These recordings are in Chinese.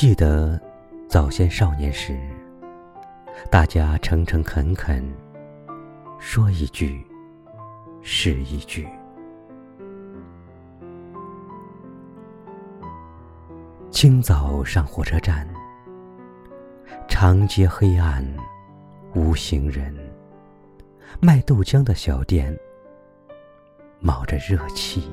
记得早先少年时，大家诚诚恳恳，说一句是一句。清早上火车站，长街黑暗无行人，卖豆浆的小店冒着热气。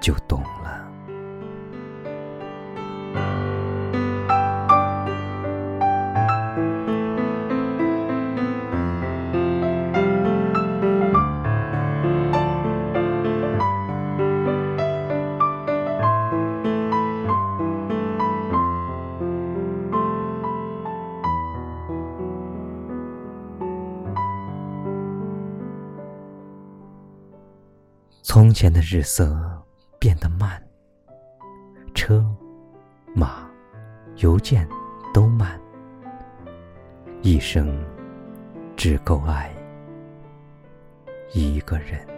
就懂了。从前的日色变得慢，车、马、邮件都慢，一生只够爱一个人。